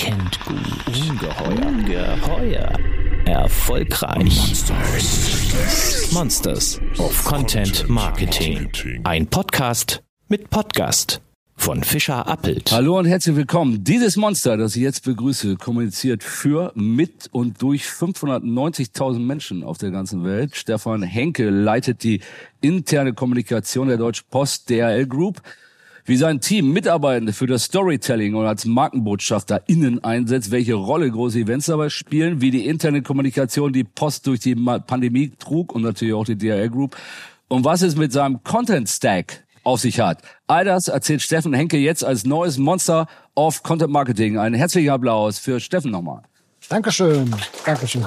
kennt gut. Ungeheuer. Geheuer. Erfolgreich. Monsters. Monsters of Content Marketing. Ein Podcast mit Podcast von Fischer Appelt. Hallo und herzlich willkommen. Dieses Monster, das ich jetzt begrüße, kommuniziert für, mit und durch 590.000 Menschen auf der ganzen Welt. Stefan Henke leitet die interne Kommunikation der Deutschen Post DRL Group wie sein Team Mitarbeitende für das Storytelling und als Markenbotschafter innen einsetzt, welche Rolle große Events dabei spielen, wie die interne Kommunikation die Post durch die Pandemie trug und natürlich auch die DRL Group und was es mit seinem Content Stack auf sich hat. All das erzählt Steffen Henke jetzt als neues Monster of Content Marketing. Ein herzlicher Applaus für Steffen nochmal. Dankeschön. Dankeschön.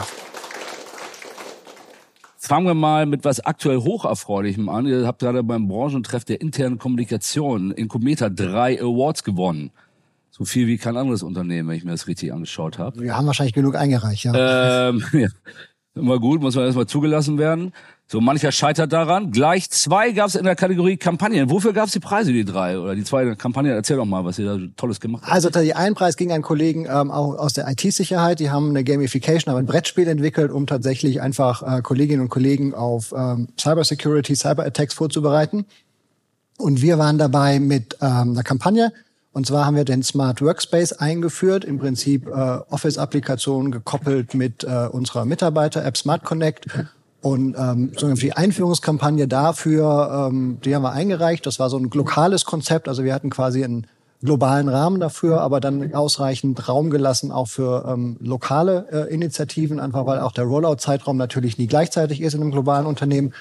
Fangen wir mal mit was aktuell Hocherfreulichem an. Ihr habt gerade beim Branchentreff der internen Kommunikation in Cometa drei Awards gewonnen. So viel wie kein anderes Unternehmen, wenn ich mir das richtig angeschaut habe. Wir haben wahrscheinlich genug eingereicht, ja. Ähm, ja. Immer gut, muss man erstmal zugelassen werden. So mancher scheitert daran. Gleich zwei gab es in der Kategorie Kampagnen. Wofür gab es die Preise, die drei oder die zwei Kampagnen? Erzähl doch mal, was ihr da Tolles gemacht habt. Also der ein Preis ging an Kollegen ähm, auch aus der IT-Sicherheit. Die haben eine Gamification, aber ein Brettspiel entwickelt, um tatsächlich einfach äh, Kolleginnen und Kollegen auf ähm, Cybersecurity, Cyberattacks vorzubereiten. Und wir waren dabei mit ähm, einer Kampagne. Und zwar haben wir den Smart Workspace eingeführt, im Prinzip äh, Office-Applikationen gekoppelt mit äh, unserer Mitarbeiter-App Smart Connect und ähm, so die Einführungskampagne dafür, ähm, die haben wir eingereicht. Das war so ein lokales Konzept. Also wir hatten quasi einen globalen Rahmen dafür, aber dann ausreichend Raum gelassen auch für ähm, lokale äh, Initiativen, einfach weil auch der Rollout-Zeitraum natürlich nie gleichzeitig ist in einem globalen Unternehmen.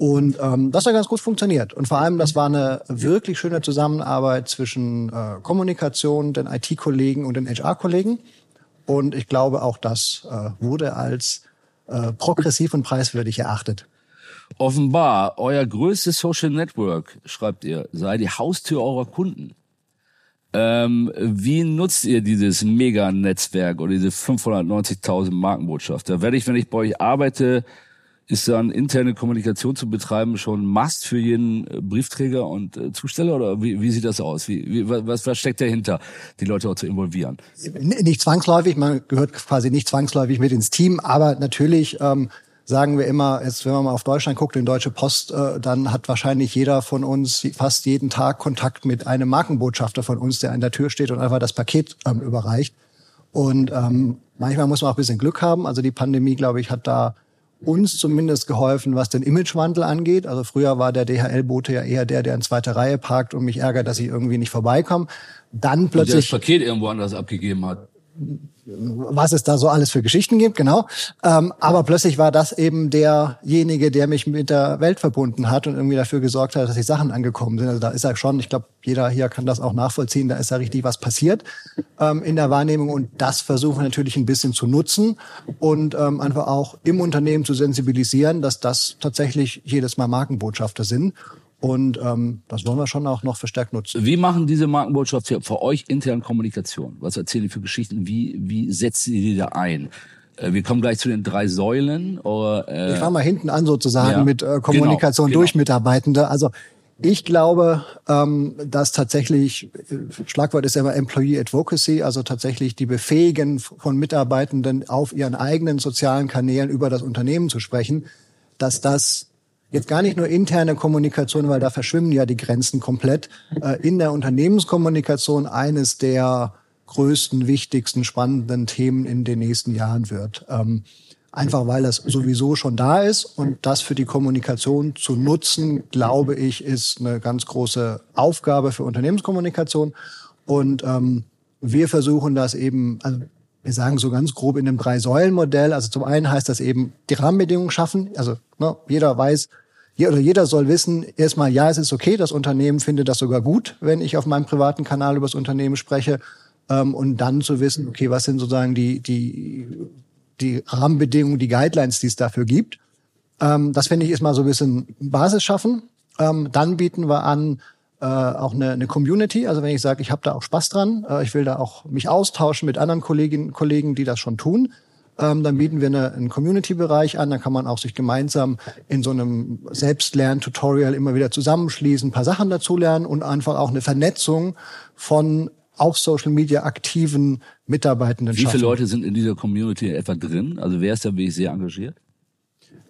Und ähm, das hat ganz gut funktioniert. Und vor allem, das war eine wirklich schöne Zusammenarbeit zwischen äh, Kommunikation, den IT-Kollegen und den HR-Kollegen. Und ich glaube, auch das äh, wurde als äh, progressiv und preiswürdig erachtet. Offenbar, euer größtes Social Network, schreibt ihr, sei die Haustür eurer Kunden. Ähm, wie nutzt ihr dieses Mega-Netzwerk oder diese 590.000 Markenbotschafter? Werde ich, wenn ich bei euch arbeite, ist dann interne Kommunikation zu betreiben schon Must für jeden äh, Briefträger und äh, Zusteller oder wie, wie sieht das aus? Wie, wie, was, was steckt dahinter, die Leute auch zu involvieren? Nicht zwangsläufig, man gehört quasi nicht zwangsläufig mit ins Team, aber natürlich ähm, sagen wir immer, jetzt, wenn man mal auf Deutschland guckt, in Deutsche Post, äh, dann hat wahrscheinlich jeder von uns fast jeden Tag Kontakt mit einem Markenbotschafter von uns, der an der Tür steht und einfach das Paket ähm, überreicht. Und ähm, manchmal muss man auch ein bisschen Glück haben. Also die Pandemie, glaube ich, hat da uns zumindest geholfen, was den Imagewandel angeht. Also früher war der DHL-Bote ja eher der, der in zweiter Reihe parkt und mich ärgert, dass ich irgendwie nicht vorbeikomme. Dann plötzlich. Und der das Paket irgendwo anders abgegeben hat was es da so alles für Geschichten gibt, genau. Ähm, aber plötzlich war das eben derjenige, der mich mit der Welt verbunden hat und irgendwie dafür gesorgt hat, dass die Sachen angekommen sind. Also da ist ja schon, ich glaube, jeder hier kann das auch nachvollziehen, da ist ja richtig was passiert ähm, in der Wahrnehmung und das versuchen wir natürlich ein bisschen zu nutzen und ähm, einfach auch im Unternehmen zu sensibilisieren, dass das tatsächlich jedes Mal Markenbotschafter sind und ähm, das wollen wir schon auch noch verstärkt nutzen. Wie machen diese Markenbotschafter für euch intern Kommunikation? Was erzählen die für Geschichten? Wie, wie setzen die die da ein? Äh, wir kommen gleich zu den drei Säulen. Oder, äh, ich fange mal hinten an sozusagen ja, mit äh, Kommunikation genau, durch genau. Mitarbeitende. Also ich glaube, ähm, dass tatsächlich, äh, Schlagwort ist ja immer Employee Advocacy, also tatsächlich die Befähigen von Mitarbeitenden auf ihren eigenen sozialen Kanälen über das Unternehmen zu sprechen, dass das Jetzt gar nicht nur interne Kommunikation, weil da verschwimmen ja die Grenzen komplett. Äh, in der Unternehmenskommunikation eines der größten, wichtigsten, spannenden Themen in den nächsten Jahren wird. Ähm, einfach weil das sowieso schon da ist und das für die Kommunikation zu nutzen, glaube ich, ist eine ganz große Aufgabe für Unternehmenskommunikation. Und ähm, wir versuchen das eben, also wir sagen so ganz grob in dem Drei-Säulen-Modell. Also zum einen heißt das eben die Rahmenbedingungen schaffen. Also ne, jeder weiß, oder jeder soll wissen, erstmal, ja, es ist okay, das Unternehmen findet das sogar gut, wenn ich auf meinem privaten Kanal über das Unternehmen spreche. Ähm, und dann zu wissen, okay, was sind sozusagen die, die, die Rahmenbedingungen, die Guidelines, die es dafür gibt. Ähm, das finde ich ist mal so ein bisschen Basis schaffen. Ähm, dann bieten wir an, äh, auch eine, eine Community. Also wenn ich sage, ich habe da auch Spaß dran, äh, ich will da auch mich austauschen mit anderen Kolleginnen und Kollegen, die das schon tun, ähm, dann bieten wir eine, einen Community-Bereich an. Dann kann man auch sich gemeinsam in so einem Selbstlern-Tutorial immer wieder zusammenschließen, ein paar Sachen dazulernen und einfach auch eine Vernetzung von auf Social Media aktiven Mitarbeitenden Wie viele Leute sind in dieser Community etwa drin? Also wer ist da wirklich sehr engagiert?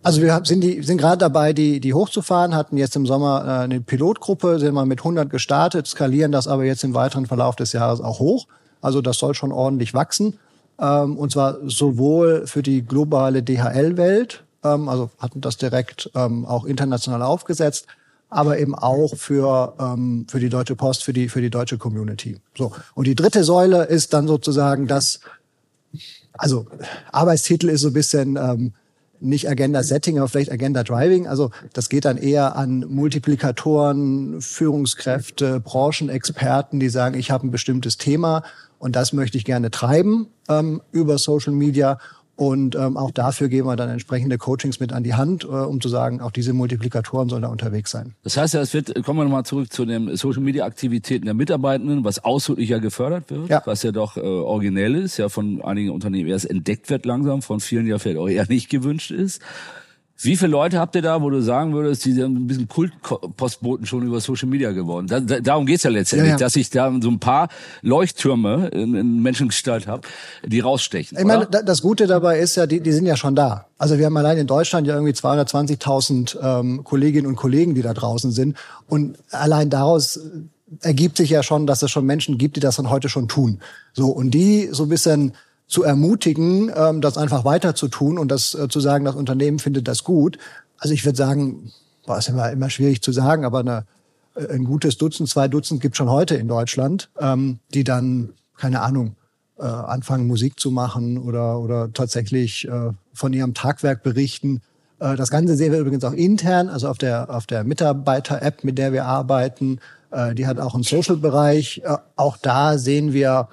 Also wir sind die sind gerade dabei, die die hochzufahren. Hatten jetzt im Sommer äh, eine Pilotgruppe, sind mal mit 100 gestartet, skalieren das aber jetzt im weiteren Verlauf des Jahres auch hoch. Also das soll schon ordentlich wachsen. Ähm, und zwar sowohl für die globale DHL-Welt, ähm, also hatten das direkt ähm, auch international aufgesetzt, aber eben auch für ähm, für die Deutsche Post, für die für die deutsche Community. So und die dritte Säule ist dann sozusagen das, also Arbeitstitel ist so ein bisschen ähm, nicht Agenda Setting, aber vielleicht Agenda Driving. Also das geht dann eher an Multiplikatoren, Führungskräfte, Branchenexperten, die sagen, ich habe ein bestimmtes Thema und das möchte ich gerne treiben ähm, über Social Media und ähm, auch dafür geben wir dann entsprechende Coachings mit an die Hand, äh, um zu sagen, auch diese Multiplikatoren sollen da unterwegs sein. Das heißt ja, es wird, kommen wir nochmal zurück zu den Social Media Aktivitäten der Mitarbeitenden, was ausdrücklich ja gefördert wird, ja. was ja doch äh, originell ist, ja von einigen Unternehmen erst entdeckt wird langsam, von vielen ja vielleicht auch eher nicht gewünscht ist. Wie viele Leute habt ihr da, wo du sagen würdest, die sind ein bisschen Kultpostboten schon über Social Media geworden? Da, da, darum geht's ja letztendlich, ja, ja. dass ich da so ein paar Leuchttürme in, in Menschengestalt habe, die rausstechen. Ich meine, das Gute dabei ist ja, die, die sind ja schon da. Also wir haben allein in Deutschland ja irgendwie 220.000 ähm, Kolleginnen und Kollegen, die da draußen sind. Und allein daraus ergibt sich ja schon, dass es schon Menschen gibt, die das dann heute schon tun. So und die so ein bisschen zu ermutigen, ähm, das einfach weiter zu tun und das äh, zu sagen, das Unternehmen findet das gut. Also ich würde sagen, war es immer, immer schwierig zu sagen, aber eine, äh, ein gutes Dutzend, zwei Dutzend gibt schon heute in Deutschland, ähm, die dann, keine Ahnung, äh, anfangen Musik zu machen oder, oder tatsächlich äh, von ihrem Tagwerk berichten. Äh, das Ganze sehen wir übrigens auch intern, also auf der, auf der Mitarbeiter-App, mit der wir arbeiten. Äh, die hat auch einen Social-Bereich. Äh, auch da sehen wir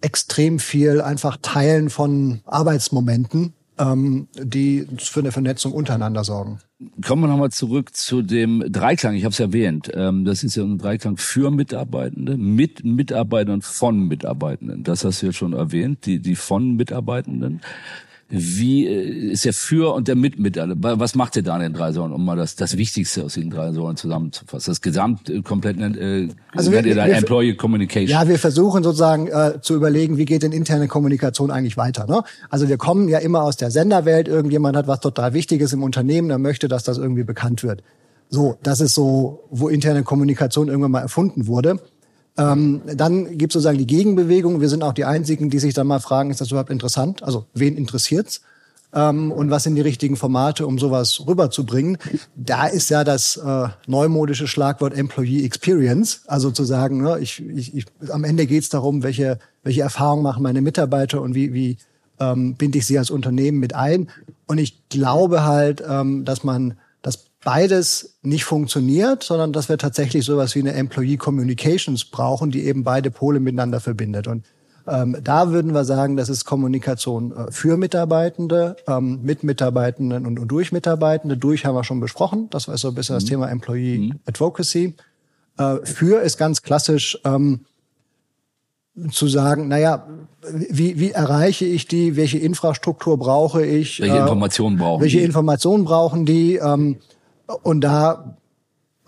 extrem viel einfach Teilen von Arbeitsmomenten, ähm, die für eine Vernetzung untereinander sorgen. Kommen wir nochmal zurück zu dem Dreiklang. Ich habe es erwähnt. Ähm, das ist ja ein Dreiklang für Mitarbeitende, mit Mitarbeitern, von Mitarbeitenden. Das hast du ja schon erwähnt, die, die von Mitarbeitenden. Wie äh, ist der Für- und der Mit-Mitarbeiter? Was macht ihr da in den drei Säulen, um mal das, das Wichtigste aus den drei Säulen zusammenzufassen? Das Gesamt äh, komplett äh, also wir, ihr da wir, Employee Communication. Ja, wir versuchen sozusagen äh, zu überlegen, wie geht denn interne Kommunikation eigentlich weiter. Ne? Also wir kommen ja immer aus der Senderwelt. Irgendjemand hat was total Wichtiges im Unternehmen, der möchte, dass das irgendwie bekannt wird. So, das ist so, wo interne Kommunikation irgendwann mal erfunden wurde. Ähm, dann gibt es sozusagen die Gegenbewegung. Wir sind auch die Einzigen, die sich dann mal fragen, ist das überhaupt interessant? Also wen interessiert's? Ähm, und was sind die richtigen Formate, um sowas rüberzubringen? Da ist ja das äh, neumodische Schlagwort Employee Experience. Also zu sagen, ne, ich, ich, ich, am Ende geht es darum, welche, welche Erfahrungen machen meine Mitarbeiter und wie, wie ähm, binde ich sie als Unternehmen mit ein. Und ich glaube halt, ähm, dass man beides nicht funktioniert, sondern dass wir tatsächlich sowas wie eine Employee Communications brauchen, die eben beide Pole miteinander verbindet. Und ähm, da würden wir sagen, das ist Kommunikation äh, für Mitarbeitende, ähm, mit Mitarbeitenden und, und, durch Mitarbeitende. Durch haben wir schon besprochen. Das war so ein bisschen mhm. das Thema Employee mhm. Advocacy. Äh, für ist ganz klassisch ähm, zu sagen, naja, wie, wie erreiche ich die? Welche Infrastruktur brauche ich? Welche äh, Informationen brauchen Welche die? Informationen brauchen die? Ähm, und da,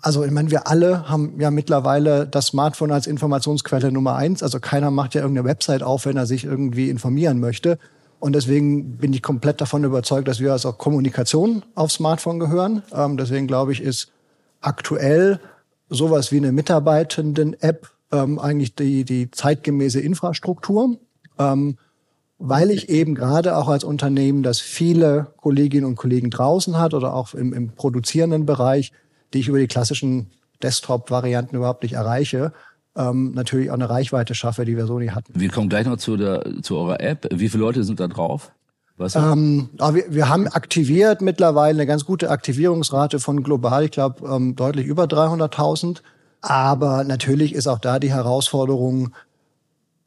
also ich meine, wir alle haben ja mittlerweile das Smartphone als Informationsquelle Nummer eins. Also keiner macht ja irgendeine Website auf, wenn er sich irgendwie informieren möchte. Und deswegen bin ich komplett davon überzeugt, dass wir als auch Kommunikation aufs Smartphone gehören. Ähm, deswegen glaube ich, ist aktuell sowas wie eine Mitarbeitenden-App ähm, eigentlich die, die zeitgemäße Infrastruktur. Ähm, weil ich eben gerade auch als Unternehmen, das viele Kolleginnen und Kollegen draußen hat oder auch im, im produzierenden Bereich, die ich über die klassischen Desktop-Varianten überhaupt nicht erreiche, ähm, natürlich auch eine Reichweite schaffe, die wir so nie hatten. Wir kommen gleich noch zu, der, zu eurer App. Wie viele Leute sind da drauf? Was ähm, wir, wir haben aktiviert mittlerweile eine ganz gute Aktivierungsrate von global, ich glaube ähm, deutlich über 300.000. Aber natürlich ist auch da die Herausforderung,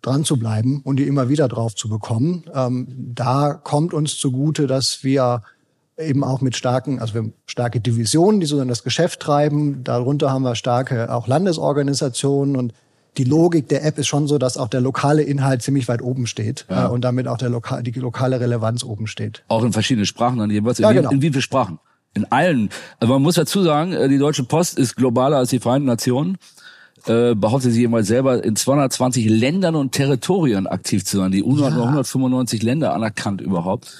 dran zu bleiben und die immer wieder drauf zu bekommen. Ähm, da kommt uns zugute, dass wir eben auch mit starken, also wir haben starke Divisionen, die so das Geschäft treiben. Darunter haben wir starke auch Landesorganisationen und die Logik der App ist schon so, dass auch der lokale Inhalt ziemlich weit oben steht ja. äh, und damit auch der lokal, die lokale Relevanz oben steht. Auch in verschiedenen Sprachen dann jeweils. Ja, in, genau. in wie vielen Sprachen? In allen. Also man muss dazu sagen, äh, die Deutsche Post ist globaler als die Vereinten Nationen. Äh, behauptet sie jemals selber, in 220 Ländern und Territorien aktiv zu sein. Die UNO ja. hat nur 195 Länder anerkannt überhaupt.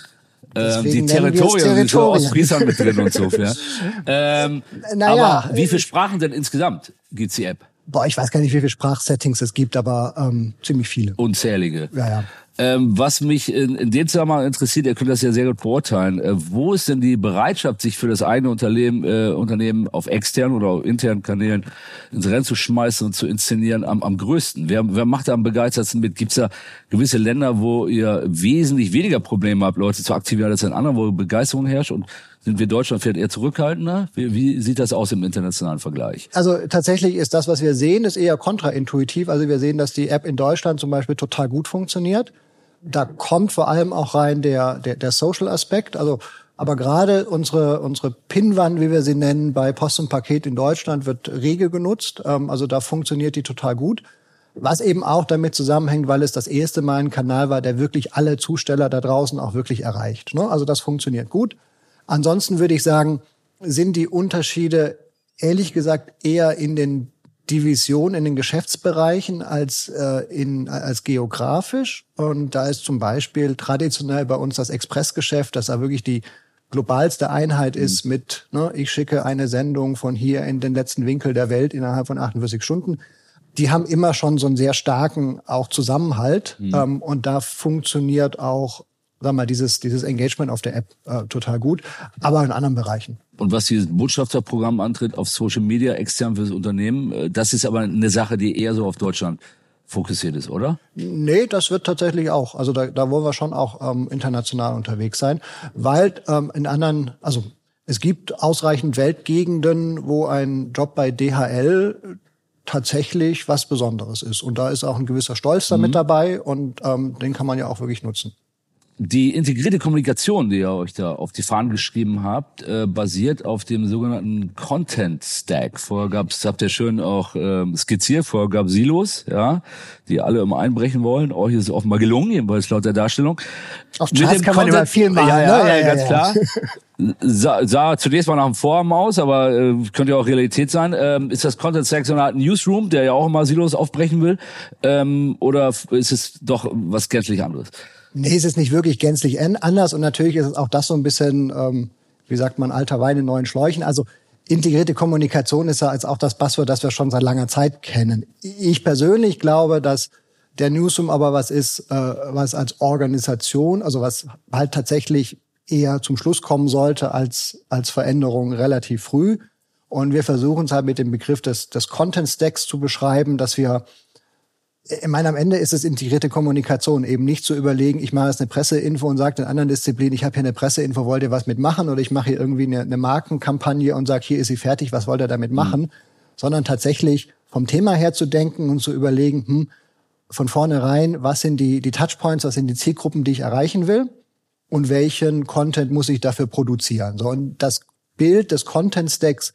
Ähm, die Territorien, sind so Ostfriesland mit drin und so. Ja. Ähm, naja, aber wie viele Sprachen denn insgesamt gibt's die App? Boah, ich weiß gar nicht, wie viele Sprachsettings es gibt, aber ähm, ziemlich viele. Unzählige. Ja, ja. Ähm, was mich in, in dem Zusammenhang interessiert, ihr könnt das ja sehr gut beurteilen, äh, wo ist denn die Bereitschaft, sich für das eigene Unternehmen, äh, Unternehmen auf externen oder auf internen Kanälen ins Rennen zu schmeißen und zu inszenieren am, am größten? Wer, wer macht da am begeistertsten mit? Gibt es da gewisse Länder, wo ihr wesentlich weniger Probleme habt, Leute zu aktivieren als in anderen, wo Begeisterung herrscht? Und sind wir Deutschland vielleicht eher zurückhaltender? Wie, wie sieht das aus im internationalen Vergleich? Also tatsächlich ist das, was wir sehen, ist eher kontraintuitiv. Also wir sehen, dass die App in Deutschland zum Beispiel total gut funktioniert da kommt vor allem auch rein der, der, der Social-Aspekt. Also, aber gerade unsere, unsere Pinwand, wie wir sie nennen, bei Post und Paket in Deutschland wird rege genutzt. Ähm, also da funktioniert die total gut. Was eben auch damit zusammenhängt, weil es das erste Mal ein Kanal war, der wirklich alle Zusteller da draußen auch wirklich erreicht. Ne? Also das funktioniert gut. Ansonsten würde ich sagen, sind die Unterschiede ehrlich gesagt eher in den Division in den Geschäftsbereichen als, äh, in, als geografisch. Und da ist zum Beispiel traditionell bei uns das Expressgeschäft, das da wirklich die globalste Einheit ist mhm. mit, ne, ich schicke eine Sendung von hier in den letzten Winkel der Welt innerhalb von 48 Stunden. Die haben immer schon so einen sehr starken auch Zusammenhalt. Mhm. Ähm, und da funktioniert auch sag mal, dieses, dieses Engagement auf der App äh, total gut, aber in anderen Bereichen. Und was dieses Botschafterprogramm antritt auf Social Media extern fürs Unternehmen, äh, das ist aber eine Sache, die eher so auf Deutschland fokussiert ist, oder? Nee, das wird tatsächlich auch. Also da, da wollen wir schon auch ähm, international unterwegs sein, weil ähm, in anderen, also es gibt ausreichend Weltgegenden, wo ein Job bei DHL tatsächlich was Besonderes ist. Und da ist auch ein gewisser Stolz damit mhm. dabei und ähm, den kann man ja auch wirklich nutzen. Die integrierte Kommunikation, die ihr euch da auf die Fahnen geschrieben habt, äh, basiert auf dem sogenannten Content Stack. Vorher gab's, habt ihr schön auch äh, skizziert, vorher gab Silos, ja, die alle immer einbrechen wollen. Euch ist es offenbar gelungen, jedenfalls laut der Darstellung. Auf Charts kann Content, man immer viel machen, ja, ja, ne? ja, ja ganz klar. Sah, sah zunächst mal nach einem Vorhaben aus, aber äh, könnte ja auch Realität sein. Ähm, ist das Content Stack so eine Art Newsroom, der ja auch immer Silos aufbrechen will? Ähm, oder ist es doch was gänzlich anderes? Nee, es ist nicht wirklich gänzlich anders und natürlich ist es auch das so ein bisschen, ähm, wie sagt man, alter Wein in neuen Schläuchen. Also integrierte Kommunikation ist ja als auch das Passwort, das wir schon seit langer Zeit kennen. Ich persönlich glaube, dass der Newsroom aber was ist, äh, was als Organisation, also was halt tatsächlich eher zum Schluss kommen sollte als, als Veränderung relativ früh. Und wir versuchen es halt mit dem Begriff des, des Content Stacks zu beschreiben, dass wir ich meine, am Ende ist es integrierte Kommunikation, eben nicht zu überlegen, ich mache jetzt eine Presseinfo und sage in anderen Disziplinen, ich habe hier eine Presseinfo, wollt ihr was mitmachen? Oder ich mache hier irgendwie eine, eine Markenkampagne und sage, hier ist sie fertig, was wollt ihr damit mhm. machen? Mhm. Sondern tatsächlich vom Thema her zu denken und zu überlegen, hm, von vornherein, was sind die, die Touchpoints, was sind die Zielgruppen, die ich erreichen will und welchen Content muss ich dafür produzieren. So, und das Bild des Content Stacks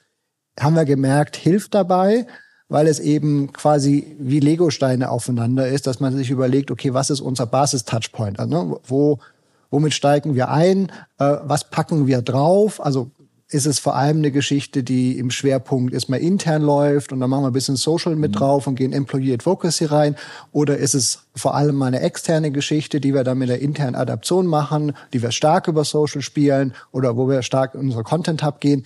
haben wir gemerkt, hilft dabei, weil es eben quasi wie Legosteine aufeinander ist, dass man sich überlegt, okay, was ist unser Basis-Touchpoint? Also, ne, wo, womit steigen wir ein? Äh, was packen wir drauf? Also ist es vor allem eine Geschichte, die im Schwerpunkt erstmal intern läuft und dann machen wir ein bisschen Social mit mhm. drauf und gehen Employee Advocacy rein? Oder ist es vor allem mal eine externe Geschichte, die wir dann mit der internen Adaption machen, die wir stark über Social spielen oder wo wir stark in unsere Content Hub gehen?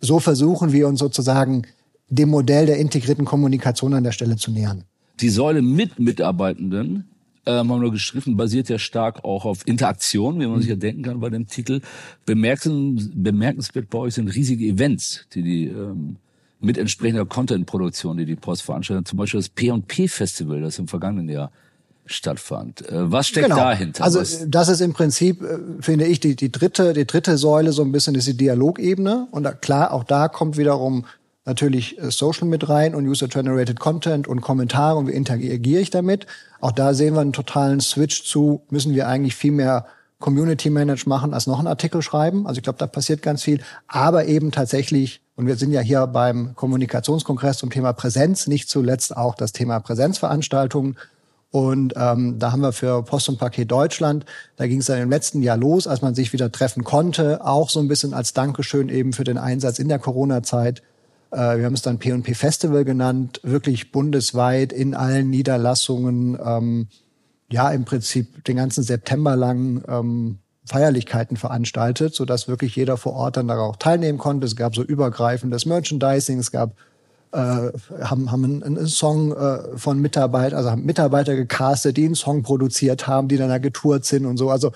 So versuchen wir uns sozusagen dem Modell der integrierten Kommunikation an der Stelle zu nähern. Die Säule mit Mitarbeitenden, ähm, haben wir geschrieben, basiert ja stark auch auf Interaktion, wie man sich ja denken kann bei dem Titel. Bemerken, bemerkenswert bei euch sind riesige Events, die die ähm, mit entsprechender Content-Produktion, die die Post veranstaltet. Zum Beispiel das P&P-Festival, das im vergangenen Jahr stattfand. Äh, was steckt genau. dahinter? Also das ist im Prinzip, äh, finde ich, die, die dritte, die dritte Säule so ein bisschen ist die Dialogebene. Und da, klar, auch da kommt wiederum natürlich äh, Social mit rein und User-Generated Content und Kommentare und wie interagiere ich damit. Auch da sehen wir einen totalen Switch zu, müssen wir eigentlich viel mehr Community Manage machen, als noch einen Artikel schreiben. Also ich glaube, da passiert ganz viel. Aber eben tatsächlich, und wir sind ja hier beim Kommunikationskongress zum Thema Präsenz, nicht zuletzt auch das Thema Präsenzveranstaltungen. Und ähm, da haben wir für Post und Paket Deutschland, da ging es dann im letzten Jahr los, als man sich wieder treffen konnte, auch so ein bisschen als Dankeschön eben für den Einsatz in der Corona-Zeit wir haben es dann P&P Festival genannt, wirklich bundesweit in allen Niederlassungen, ähm, ja im Prinzip den ganzen September lang ähm, Feierlichkeiten veranstaltet, so dass wirklich jeder vor Ort dann darauf teilnehmen konnte. Es gab so übergreifendes Merchandising, es gab äh, haben, haben einen, einen Song äh, von Mitarbeitern, also haben Mitarbeiter gecastet, die einen Song produziert haben, die dann da getourt sind und so. Also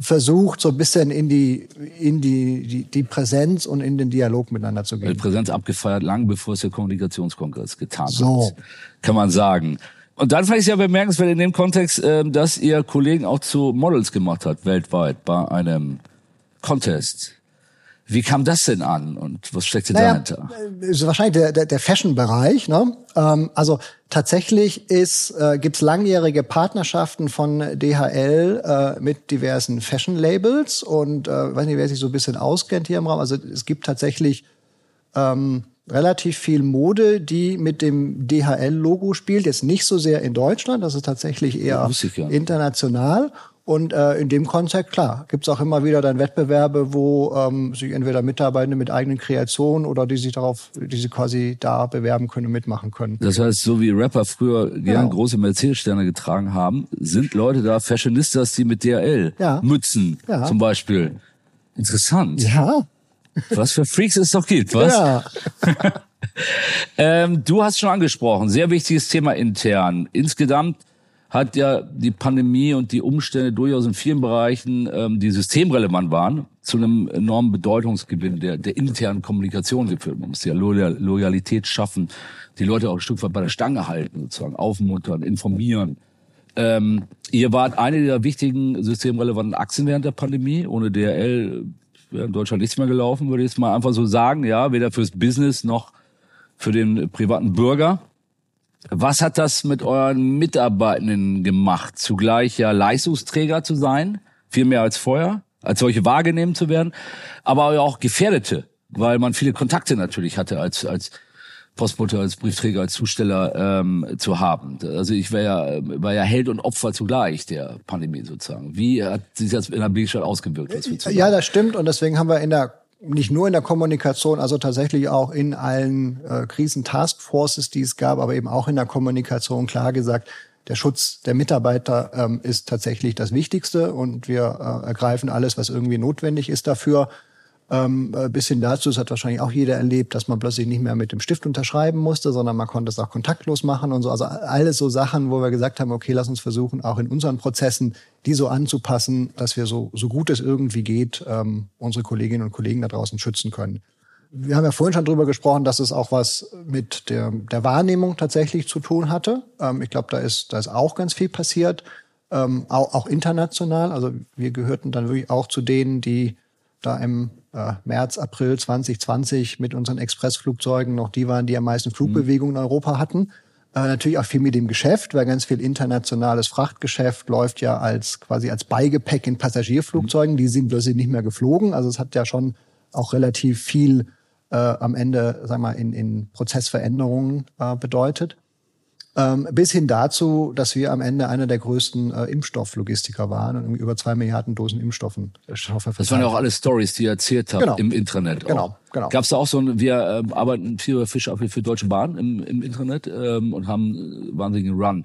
versucht, so ein bisschen in die, in die, die, die Präsenz und in den Dialog miteinander zu gehen. Die Präsenz abgefeiert, lang bevor es der Kommunikationskongress getan so. hat, kann man sagen. Und dann fand ich es ja bemerkenswert in dem Kontext, äh, dass ihr Kollegen auch zu Models gemacht hat, weltweit, bei einem Contest. Wie kam das denn an und was steckt naja, dahinter? Ist wahrscheinlich der, der, der Fashion-Bereich. Ne? Ähm, also tatsächlich ist äh, gibt's langjährige Partnerschaften von DHL äh, mit diversen Fashion-Labels und äh, weiß nicht, wer sich so ein bisschen auskennt hier im Raum. Also es gibt tatsächlich ähm, relativ viel Mode, die mit dem DHL-Logo spielt. Jetzt nicht so sehr in Deutschland, das ist tatsächlich eher international. Und äh, in dem Kontext, klar, gibt's auch immer wieder dann Wettbewerbe, wo ähm, sich entweder Mitarbeitende mit eigenen Kreationen oder die sich darauf, die sie quasi da bewerben können und mitmachen können. Das heißt, so wie Rapper früher gern genau. große Mercedes-Sterne getragen haben, sind Leute da Fashionistas, die mit DRL ja. Mützen ja. zum Beispiel. Interessant. Ja. Was für Freaks es doch gibt, was? Ja. ähm, du hast schon angesprochen, sehr wichtiges Thema intern. Insgesamt hat ja die Pandemie und die Umstände durchaus in vielen Bereichen, ähm, die systemrelevant waren, zu einem enormen Bedeutungsgewinn der, der internen Kommunikation geführt. Man muss ja Loyalität schaffen, die Leute auch ein Stück weit bei der Stange halten, sozusagen aufmuntern, informieren. Ähm, ihr wart eine der wichtigen systemrelevanten Achsen während der Pandemie. Ohne DRL wäre in Deutschland nichts mehr gelaufen, würde ich jetzt mal einfach so sagen. Ja, weder fürs Business noch für den privaten Bürger. Was hat das mit euren Mitarbeitenden gemacht? Zugleich ja Leistungsträger zu sein, viel mehr als vorher, als solche wahrgenommen zu werden, aber auch Gefährdete, weil man viele Kontakte natürlich hatte als als Postbote, als Briefträger, als Zusteller ähm, zu haben. Also ich war ja, war ja Held und Opfer zugleich der Pandemie sozusagen. Wie hat sich das in der Blickstadt ausgewirkt? ja, das stimmt und deswegen haben wir in der nicht nur in der Kommunikation, also tatsächlich auch in allen äh, Krisen-Taskforces, die es gab, aber eben auch in der Kommunikation klar gesagt, der Schutz der Mitarbeiter ähm, ist tatsächlich das Wichtigste und wir äh, ergreifen alles, was irgendwie notwendig ist dafür. Ähm, äh, bis hin dazu, das hat wahrscheinlich auch jeder erlebt, dass man plötzlich nicht mehr mit dem Stift unterschreiben musste, sondern man konnte es auch kontaktlos machen und so. Also alles so Sachen, wo wir gesagt haben, okay, lass uns versuchen, auch in unseren Prozessen die so anzupassen, dass wir so, so gut es irgendwie geht, ähm, unsere Kolleginnen und Kollegen da draußen schützen können. Wir haben ja vorhin schon drüber gesprochen, dass es auch was mit der, der Wahrnehmung tatsächlich zu tun hatte. Ähm, ich glaube, da ist, da ist auch ganz viel passiert, ähm, auch, auch international. Also wir gehörten dann wirklich auch zu denen, die da im äh, März, April 2020 mit unseren Expressflugzeugen noch die waren, die am meisten Flugbewegungen in Europa hatten. Äh, natürlich auch viel mit dem Geschäft, weil ganz viel internationales Frachtgeschäft läuft ja als quasi als Beigepäck in Passagierflugzeugen. Die sind plötzlich nicht mehr geflogen. Also es hat ja schon auch relativ viel äh, am Ende, sagen wir, in, in Prozessveränderungen äh, bedeutet. Ähm, bis hin dazu, dass wir am Ende einer der größten äh, Impfstofflogistiker waren und über zwei Milliarden Dosen Impfstoffen. Äh, das waren ja auch alle Stories, die ihr erzählt habt genau. im Intranet. Genau, genau. Gab es da auch so ein, wir äh, arbeiten viel Fisch für, für Deutsche Bahn im, im Internet ähm, und haben wahnsinnigen Run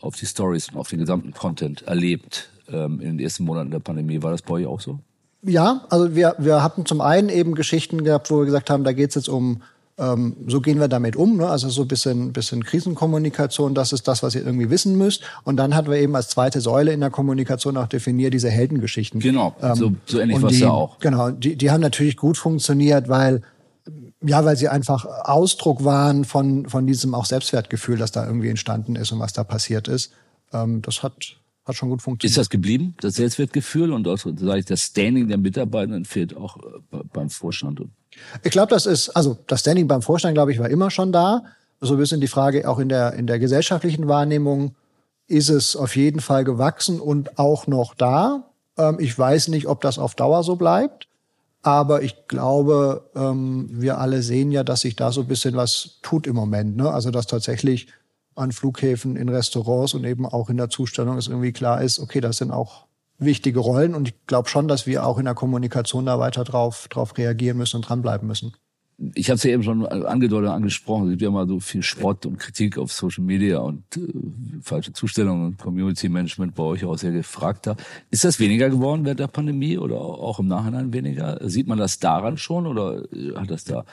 auf die Stories und auf den gesamten Content erlebt ähm, in den ersten Monaten der Pandemie. War das bei euch auch so? Ja, also wir, wir hatten zum einen eben Geschichten gehabt, wo wir gesagt haben, da geht es jetzt um ähm, so gehen wir damit um. Ne? Also so ein bisschen, bisschen Krisenkommunikation, das ist das, was ihr irgendwie wissen müsst. Und dann hatten wir eben als zweite Säule in der Kommunikation auch definiert diese Heldengeschichten. Genau, ähm, so, so ähnlich was ja auch. Genau, die, die haben natürlich gut funktioniert, weil ja, weil sie einfach Ausdruck waren von, von diesem auch Selbstwertgefühl, das da irgendwie entstanden ist und was da passiert ist. Ähm, das hat, hat schon gut funktioniert. Ist das geblieben, das Selbstwertgefühl und auch, sage ich, das Standing der Mitarbeitenden fehlt auch äh, beim Vorstand? Ich glaube, das ist, also das Standing beim Vorstand, glaube ich, war immer schon da. So ein bisschen die Frage auch in der, in der gesellschaftlichen Wahrnehmung, ist es auf jeden Fall gewachsen und auch noch da. Ähm, ich weiß nicht, ob das auf Dauer so bleibt. Aber ich glaube, ähm, wir alle sehen ja, dass sich da so ein bisschen was tut im Moment. Ne? Also dass tatsächlich an Flughäfen, in Restaurants und eben auch in der Zustellung es irgendwie klar ist, okay, das sind auch wichtige Rollen und ich glaube schon, dass wir auch in der Kommunikation da weiter drauf, drauf reagieren müssen und dranbleiben müssen. ich habe es ja eben schon angedeutet, angesprochen, es gibt ja immer so viel Spott und Kritik auf Social Media und äh, falsche Zustellungen und Community Management bei euch auch sehr gefragt da. Ist das weniger geworden während der Pandemie oder auch im Nachhinein weniger? Sieht man das daran schon oder äh, hat das da,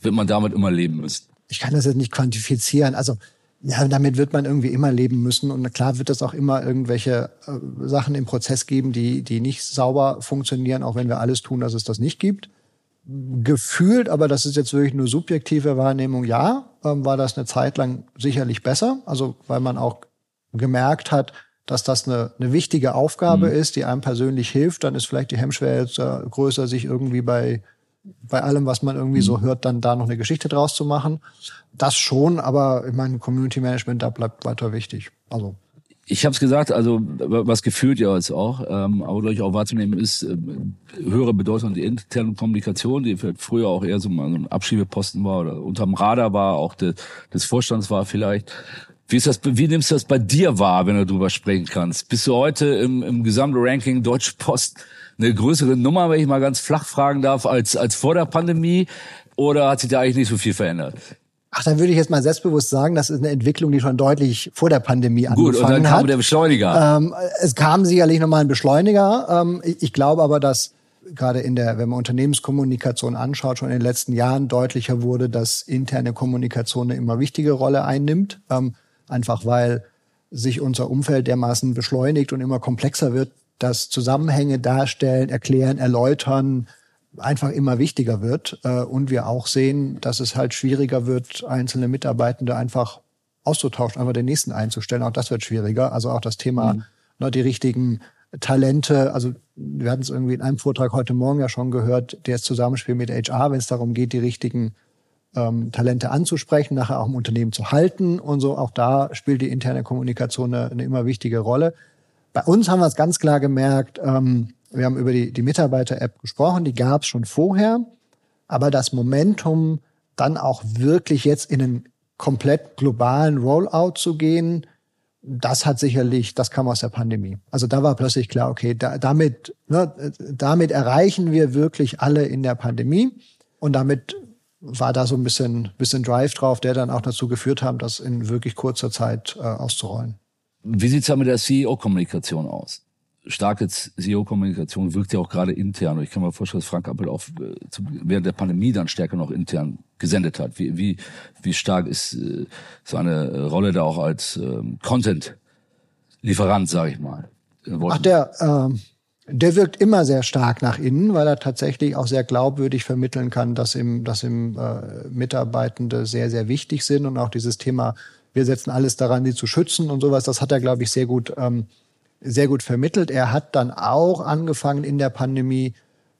wird man damit immer leben müssen? Ich kann das jetzt nicht quantifizieren. Also ja, damit wird man irgendwie immer leben müssen. Und klar wird es auch immer irgendwelche äh, Sachen im Prozess geben, die, die nicht sauber funktionieren, auch wenn wir alles tun, dass es das nicht gibt gefühlt, aber das ist jetzt wirklich nur subjektive Wahrnehmung, ja, ähm, war das eine Zeit lang sicherlich besser. Also weil man auch gemerkt hat, dass das eine, eine wichtige Aufgabe mhm. ist, die einem persönlich hilft, dann ist vielleicht die Hemmschwelle jetzt äh, größer, sich irgendwie bei bei allem, was man irgendwie mhm. so hört, dann da noch eine Geschichte draus zu machen. Das schon, aber ich meine, Community Management, da bleibt weiter wichtig. Also ich habe es gesagt, also was gefühlt ja jetzt auch, ähm, aber glaube ich auch wahrzunehmen ist äh, höhere Bedeutung der internen Kommunikation, die früher auch eher so mal so ein Abschiebeposten war oder unterm Radar war, auch de, des Vorstands war vielleicht. Wie ist das? Wie nimmst du das bei dir wahr, wenn du drüber sprechen kannst? Bist du heute im, im Gesamtranking Deutsche Post eine größere Nummer, wenn ich mal ganz flach fragen darf, als als vor der Pandemie? Oder hat sich da eigentlich nicht so viel verändert? Ach, dann würde ich jetzt mal selbstbewusst sagen, das ist eine Entwicklung, die schon deutlich vor der Pandemie angefangen hat. Gut, und dann kam hat. der Beschleuniger. Ähm, es kam sicherlich nochmal ein Beschleuniger. Ähm, ich, ich glaube aber, dass gerade in der, wenn man Unternehmenskommunikation anschaut, schon in den letzten Jahren deutlicher wurde, dass interne Kommunikation eine immer wichtige Rolle einnimmt. Ähm, einfach weil sich unser Umfeld dermaßen beschleunigt und immer komplexer wird, dass Zusammenhänge darstellen, erklären, erläutern, einfach immer wichtiger wird äh, und wir auch sehen, dass es halt schwieriger wird, einzelne Mitarbeitende einfach auszutauschen, einfach den nächsten einzustellen. Auch das wird schwieriger. Also auch das Thema, mhm. ne, die richtigen Talente, also wir hatten es irgendwie in einem Vortrag heute Morgen ja schon gehört, der Zusammenspiel mit HR, wenn es darum geht, die richtigen ähm, Talente anzusprechen, nachher auch im Unternehmen zu halten und so. Auch da spielt die interne Kommunikation eine, eine immer wichtige Rolle. Bei uns haben wir es ganz klar gemerkt, ähm, wir haben über die, die Mitarbeiter-App gesprochen, die gab es schon vorher, aber das Momentum, dann auch wirklich jetzt in einen komplett globalen Rollout zu gehen, das hat sicherlich, das kam aus der Pandemie. Also da war plötzlich klar, okay, da, damit, ne, damit erreichen wir wirklich alle in der Pandemie und damit war da so ein bisschen, bisschen Drive drauf, der dann auch dazu geführt haben, das in wirklich kurzer Zeit äh, auszurollen. Wie sieht's da mit der CEO-Kommunikation aus? starke SEO-Kommunikation wirkt ja auch gerade intern. Und ich kann mir vorstellen, dass Frank Appel auch äh, während der Pandemie dann stärker noch intern gesendet hat. Wie, wie, wie stark ist äh, seine Rolle da auch als ähm, Content-Lieferant, sage ich mal? Ach, der, ähm, der wirkt immer sehr stark nach innen, weil er tatsächlich auch sehr glaubwürdig vermitteln kann, dass ihm, dass ihm äh, Mitarbeitende sehr, sehr wichtig sind und auch dieses Thema, wir setzen alles daran, die zu schützen und sowas, das hat er, glaube ich, sehr gut ähm, sehr gut vermittelt. Er hat dann auch angefangen in der Pandemie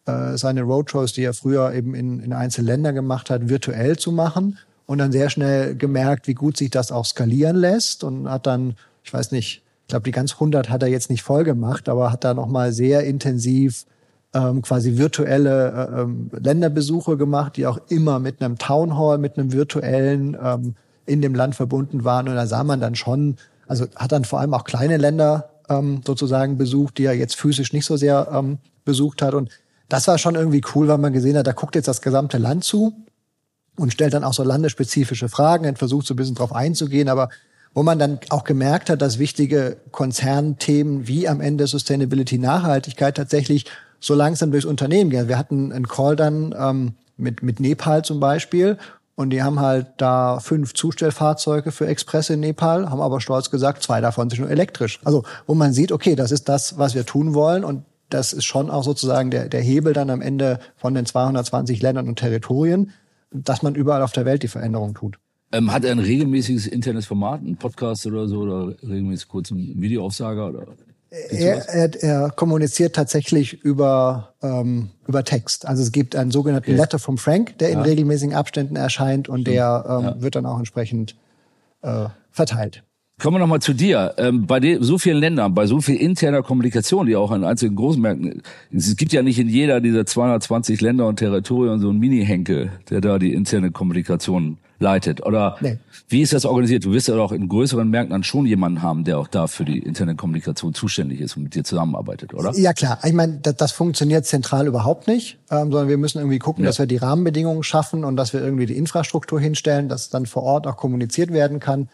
äh, seine Roadshows, die er früher eben in, in Einzelländer gemacht hat, virtuell zu machen und dann sehr schnell gemerkt, wie gut sich das auch skalieren lässt und hat dann, ich weiß nicht, ich glaube, die ganz 100 hat er jetzt nicht voll gemacht, aber hat da nochmal sehr intensiv ähm, quasi virtuelle äh, ähm, Länderbesuche gemacht, die auch immer mit einem Town Hall, mit einem virtuellen ähm, in dem Land verbunden waren. Und da sah man dann schon, also hat dann vor allem auch kleine Länder ähm, sozusagen besucht, die er jetzt physisch nicht so sehr ähm, besucht hat. Und das war schon irgendwie cool, weil man gesehen hat, da guckt jetzt das gesamte Land zu und stellt dann auch so landesspezifische Fragen und versucht so ein bisschen drauf einzugehen, aber wo man dann auch gemerkt hat, dass wichtige Konzernthemen wie am Ende Sustainability, Nachhaltigkeit tatsächlich so langsam durchs Unternehmen gehen. Wir hatten einen Call dann ähm, mit, mit Nepal zum Beispiel und die haben halt da fünf Zustellfahrzeuge für Express in Nepal, haben aber stolz gesagt, zwei davon sind nur elektrisch. Also, wo man sieht, okay, das ist das, was wir tun wollen und das ist schon auch sozusagen der, der Hebel dann am Ende von den 220 Ländern und Territorien, dass man überall auf der Welt die Veränderung tut. Ähm, hat er ein regelmäßiges internes Format, ein Podcast oder so, oder regelmäßig kurz ein Videoaufsager? Oder? Er, er, er kommuniziert tatsächlich über, ähm, über Text. Also es gibt einen sogenannten okay. Letter from Frank, der ja. in regelmäßigen Abständen erscheint und der ähm, ja. wird dann auch entsprechend äh, verteilt. Kommen wir nochmal zu dir. Ähm, bei den, so vielen Ländern, bei so viel interner Kommunikation, die auch in einzelnen Großmärkten, es gibt ja nicht in jeder dieser 220 Länder und Territorien so einen Mini-Henkel, der da die interne Kommunikation leitet? Oder nee. wie ist das organisiert? Du wirst ja auch in größeren Märkten dann schon jemanden haben, der auch da für die Internetkommunikation zuständig ist und mit dir zusammenarbeitet, oder? Ja klar. Ich meine, das, das funktioniert zentral überhaupt nicht, ähm, sondern wir müssen irgendwie gucken, ja. dass wir die Rahmenbedingungen schaffen und dass wir irgendwie die Infrastruktur hinstellen, dass dann vor Ort auch kommuniziert werden kann.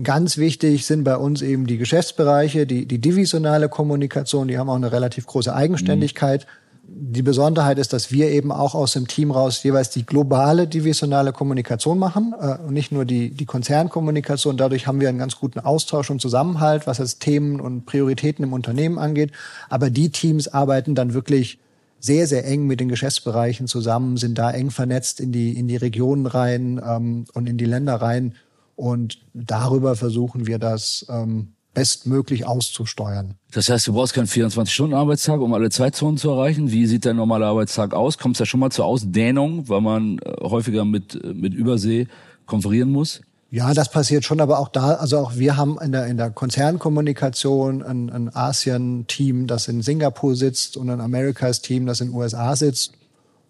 Ganz wichtig sind bei uns eben die Geschäftsbereiche, die, die divisionale Kommunikation, die haben auch eine relativ große Eigenständigkeit. Mhm die Besonderheit ist, dass wir eben auch aus dem Team raus jeweils die globale divisionale Kommunikation machen äh, und nicht nur die, die Konzernkommunikation. Dadurch haben wir einen ganz guten Austausch und Zusammenhalt, was jetzt Themen und Prioritäten im Unternehmen angeht. Aber die Teams arbeiten dann wirklich sehr, sehr eng mit den Geschäftsbereichen zusammen, sind da eng vernetzt in die, in die Regionen rein ähm, und in die Länder rein. Und darüber versuchen wir das ähm, bestmöglich auszusteuern. Das heißt, du brauchst keinen 24-Stunden-Arbeitstag, um alle Zeitzonen zu erreichen. Wie sieht dein normaler Arbeitstag aus? Kommt es ja schon mal zur Ausdehnung, weil man äh, häufiger mit, äh, mit Übersee konferieren muss? Ja, das passiert schon, aber auch da, also auch wir haben in der, in der Konzernkommunikation ein, ein Asien-Team, das in Singapur sitzt und ein Americas-Team, das in den USA sitzt.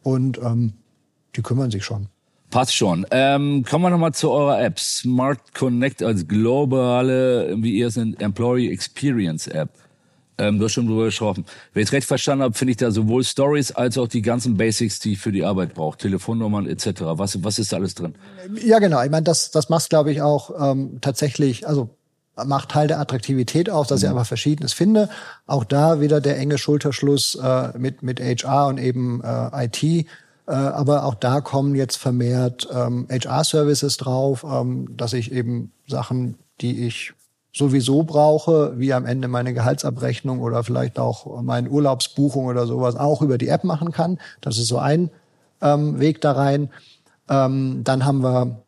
Und ähm, die kümmern sich schon. Passt schon. Ähm, kommen wir nochmal zu eurer App. Smart Connect als globale, wie ihr es nennt, Employee Experience App. Ähm, du hast schon drüber gesprochen. Wenn ich es recht verstanden habe, finde ich da sowohl Stories als auch die ganzen Basics, die ich für die Arbeit brauche. Telefonnummern etc. Was, was ist da alles drin? Ja, genau. Ich meine, das, das macht glaube ich, auch ähm, tatsächlich, also macht Teil der Attraktivität aus, dass mhm. ich einfach Verschiedenes finde. Auch da wieder der enge Schulterschluss äh, mit, mit HR und eben äh, IT aber auch da kommen jetzt vermehrt ähm, HR-Services drauf, ähm, dass ich eben Sachen, die ich sowieso brauche, wie am Ende meine Gehaltsabrechnung oder vielleicht auch meine Urlaubsbuchung oder sowas, auch über die App machen kann. Das ist so ein ähm, Weg da rein. Ähm, dann haben wir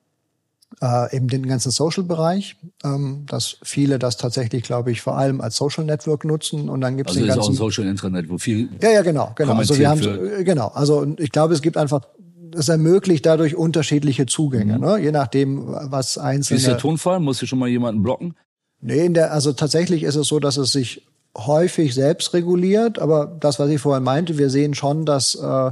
äh, eben den ganzen Social-Bereich, ähm, dass viele das tatsächlich, glaube ich, vor allem als Social Network nutzen und dann gibt es also den ganzen ist auch ein Social Intranet, wo viel ja ja genau genau also wir haben äh, genau also ich glaube es gibt einfach es ermöglicht dadurch unterschiedliche Zugänge, mhm. ne? je nachdem, was einzelne. Wie ist der Tonfall? Musst du schon mal jemanden blocken? Nee, in der, also tatsächlich ist es so, dass es sich häufig selbst reguliert, aber das, was ich vorhin meinte, wir sehen schon, dass äh,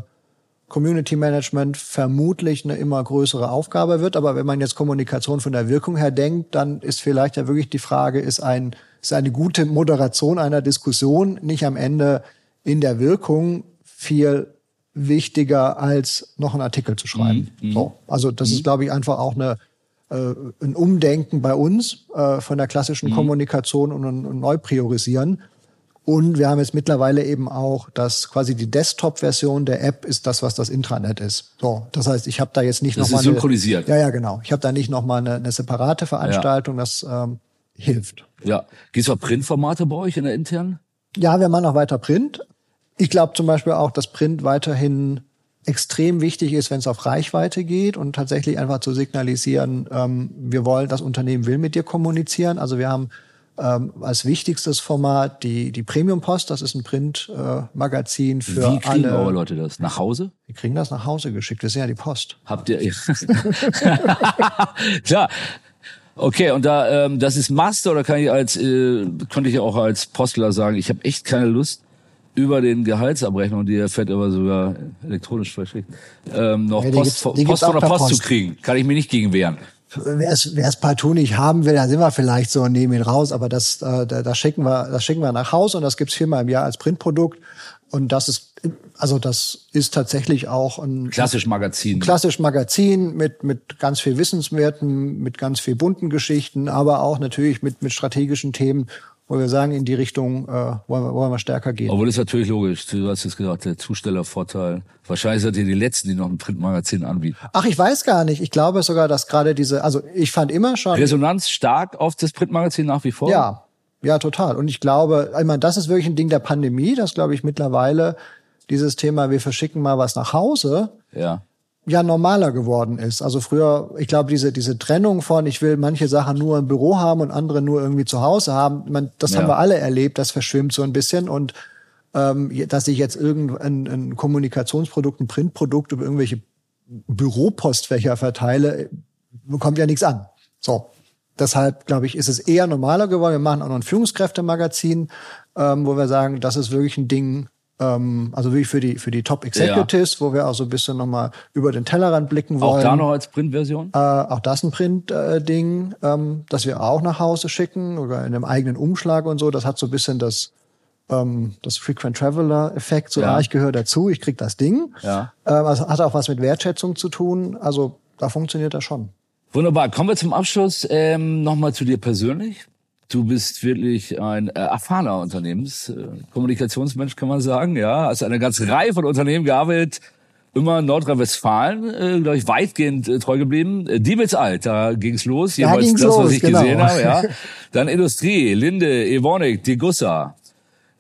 Community Management vermutlich eine immer größere Aufgabe wird. Aber wenn man jetzt Kommunikation von der Wirkung her denkt, dann ist vielleicht ja wirklich die Frage, ist ein, ist eine gute Moderation einer Diskussion nicht am Ende in der Wirkung viel wichtiger als noch einen Artikel zu schreiben. Mhm. So. Also das mhm. ist, glaube ich, einfach auch eine, äh, ein Umdenken bei uns äh, von der klassischen mhm. Kommunikation und ein, ein Neupriorisieren. Und wir haben jetzt mittlerweile eben auch, dass quasi die Desktop-Version der App ist das, was das Intranet ist. So, das heißt, ich habe da jetzt nicht nochmal synchronisiert. Eine, ja, ja, genau. Ich habe da nicht nochmal eine, eine separate Veranstaltung. Ja. Das ähm, hilft. Ja, gibt's auch Printformate bei euch in der internen? Ja, wir machen noch weiter Print. Ich glaube zum Beispiel auch, dass Print weiterhin extrem wichtig ist, wenn es auf Reichweite geht und tatsächlich einfach zu signalisieren, ähm, wir wollen, das Unternehmen will mit dir kommunizieren. Also wir haben ähm, als wichtigstes Format die, die Premium Post. Das ist ein Printmagazin äh, für Wie kriegen alle. eure Leute das? Nach Hause? Wir kriegen das nach Hause geschickt. Wir sind ja die Post. Habt ihr? Klar. Okay, und da ähm, das ist Master oder kann ich als äh, konnte ich auch als Postler sagen, ich habe echt keine Lust über den Gehaltsabrechnung, die er fett aber sogar elektronisch verschickt, ähm, noch ja, Post, Post von der Post, Post zu kriegen. Kann ich mir nicht gegen wehren wer es, wer es partout nicht haben will, dann sind wir vielleicht so neben ihn raus, aber das, äh, das schicken wir, das schicken wir nach Haus und das gibt's viermal im Jahr als Printprodukt. Und das ist, also das ist tatsächlich auch ein klassisch Magazin. Klassisch Magazin mit mit ganz viel Wissenswerten, mit ganz viel bunten Geschichten, aber auch natürlich mit mit strategischen Themen wo wir sagen, in die Richtung äh, wollen, wir, wollen wir stärker gehen. Obwohl das ist natürlich logisch. Du hast jetzt gesagt, der Zustellervorteil. Wahrscheinlich seid ihr die Letzten, die noch ein Printmagazin anbieten. Ach, ich weiß gar nicht. Ich glaube sogar, dass gerade diese, also ich fand immer schon. Resonanz stark auf das Printmagazin nach wie vor? Ja, ja, total. Und ich glaube, ich meine, das ist wirklich ein Ding der Pandemie, dass, glaube ich, mittlerweile dieses Thema, wir verschicken mal was nach Hause. Ja ja normaler geworden ist. Also früher, ich glaube, diese, diese Trennung von, ich will manche Sachen nur im Büro haben und andere nur irgendwie zu Hause haben, man, das ja. haben wir alle erlebt, das verschwimmt so ein bisschen und ähm, dass ich jetzt irgendein ein Kommunikationsprodukt, ein Printprodukt über irgendwelche Büropostfächer verteile, bekommt ja nichts an. So. Deshalb, glaube ich, ist es eher normaler geworden. Wir machen auch noch ein Führungskräftemagazin, ähm, wo wir sagen, das ist wirklich ein Ding, ähm, also wie für die für die Top Executives, ja. wo wir auch so ein bisschen nochmal über den Tellerrand blicken wollen. Auch da noch als Printversion? Äh, auch das ein Print-Ding, äh, ähm, das wir auch nach Hause schicken oder in einem eigenen Umschlag und so. Das hat so ein bisschen das ähm, das Frequent Traveler Effekt. So, ja. ah, ich gehöre dazu, ich krieg das Ding. Ja. Ähm, also hat auch was mit Wertschätzung zu tun. Also da funktioniert das schon. Wunderbar. Kommen wir zum Abschluss ähm, nochmal zu dir persönlich. Du bist wirklich ein äh, erfahrener Unternehmenskommunikationsmensch, äh, kann man sagen. Ja, hast eine ganze Reihe von Unternehmen gearbeitet, immer Nordrhein-Westfalen, äh, glaube ich, weitgehend äh, treu geblieben. Äh, Diebels alt, da ging's los, jeweils da das, los, was ich genau. gesehen habe. Ja. Dann Industrie, Linde, Evonik, Degussa,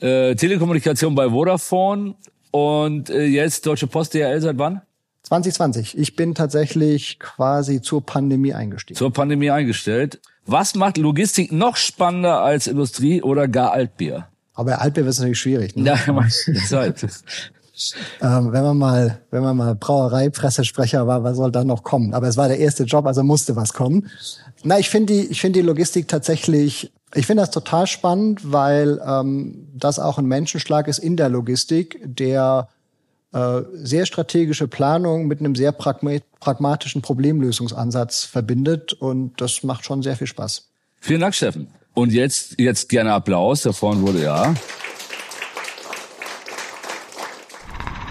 äh, Telekommunikation bei Vodafone und äh, jetzt Deutsche Post DHL seit wann? 2020. Ich bin tatsächlich quasi zur Pandemie eingestiegen. Zur Pandemie eingestellt. Was macht Logistik noch spannender als Industrie oder gar Altbier? Aber bei Altbier wird es natürlich schwierig. Ne? Ja, Zeit. ähm, wenn man mal, wenn man mal Brauereipressesprecher war, was soll da noch kommen? Aber es war der erste Job, also musste was kommen. Na, ich finde die, ich finde die Logistik tatsächlich, ich finde das total spannend, weil ähm, das auch ein Menschenschlag ist in der Logistik, der sehr strategische Planung mit einem sehr pragmatischen Problemlösungsansatz verbindet und das macht schon sehr viel Spaß. Vielen Dank, Steffen. Und jetzt, jetzt gerne Applaus. Da vorne wurde ja.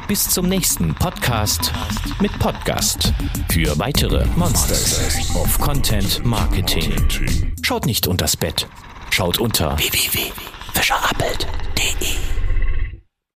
Bis zum nächsten Podcast mit Podcast für weitere Monsters of Content Marketing. Schaut nicht unters Bett, schaut unter www.fischerappelt.de.